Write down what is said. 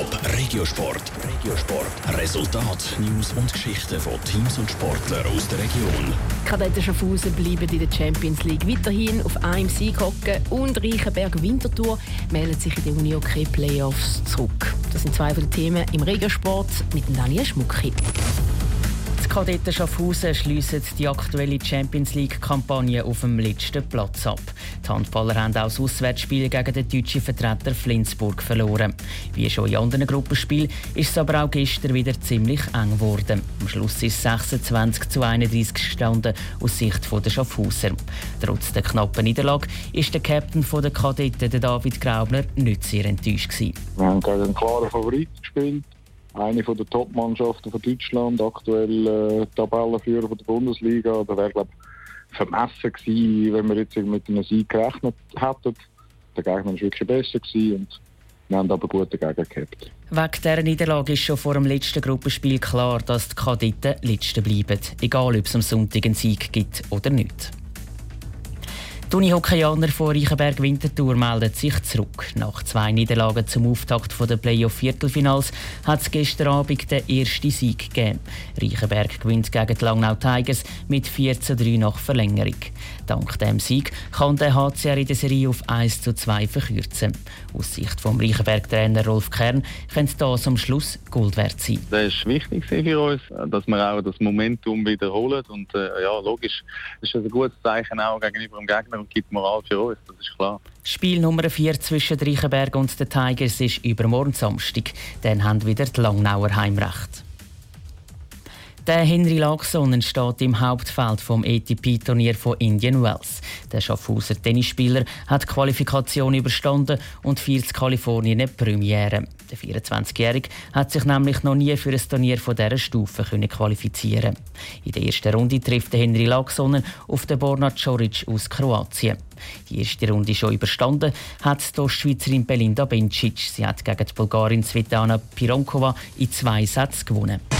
Top Regiosport. Regiosport. Resultat, News und Geschichten von Teams und Sportlern aus der Region. Kadetten Schaffhausen bleiben in der Champions League weiterhin auf einem Sieg hocken und Reichenberg Winterthur meldet sich in den Unihockey Playoffs zurück. Das sind zwei von den Themen im Regiosport mit Daniel Schmucki. Kadetten Schaffhausen schliessen die aktuelle Champions League-Kampagne auf dem letzten Platz ab. Die Handballer haben auch das Auswärtsspiel gegen den deutschen Vertreter Flensburg verloren. Wie schon in anderen Gruppenspielen ist es aber auch gestern wieder ziemlich eng geworden. Am Schluss ist es 26 zu 31 gestanden aus Sicht der Schaffhauser. Trotz der knappen Niederlage ist der Captain der Kadetten, David Graubner, nicht sehr enttäuscht. Wir haben gegen einen klaren Favorit gespielt eine der Top-Mannschaften von Deutschland, aktuell äh, Tabellenführer von der Bundesliga. Da wäre, glaube vermessen gewesen, wenn wir jetzt mit einem Sieg gerechnet hätten. Der Gegner war wirklich besser gewesen und wir haben aber gute Gegner gehabt. Wegen dieser Niederlage ist schon vor dem letzten Gruppenspiel klar, dass die Kadetten Letzte bleiben, egal ob es am Sonntag einen Sieg gibt oder nicht. Die Unihockeyaner von Reichenberg Winterthur melden sich zurück. Nach zwei Niederlagen zum Auftakt der Playoff-Viertelfinals hat es gestern Abend den ersten Sieg gegeben. Reichenberg gewinnt gegen die Langnau Tigers mit 14-3 nach Verlängerung. Dank dem Sieg kann der HCR in der Serie auf 1 zu 2 verkürzen. Aus Sicht vom Reichenberg-Trainer Rolf Kern könnte das am Schluss Gold wert sein. Das ist wichtig für uns, dass wir auch das Momentum wiederholen. Und äh, ja, logisch ist das ein gutes Zeichen auch gegenüber dem Gegner und gibt Moral für uns, das ist klar. Spiel Nummer 4 zwischen Reichenberg und den Tigers ist übermorgen Samstag. Dann haben wieder die Langnauer Heimrecht. Der Henry Lagson steht im Hauptfeld vom ATP-Turnier von Indian Wells. Der Schaffhauser Tennisspieler hat die Qualifikation überstanden und feiert Kalifornien eine Premiere. Der 24-Jährige hat sich nämlich noch nie für ein Turnier von dieser Stufe qualifizieren In der ersten Runde trifft Henry Lagson auf den Borna Coric aus Kroatien. Die erste Runde schon überstanden hat die Schweizerin Belinda Bencic. Sie hat gegen die Bulgarin Svetlana Pironkova in zwei Sätzen gewonnen.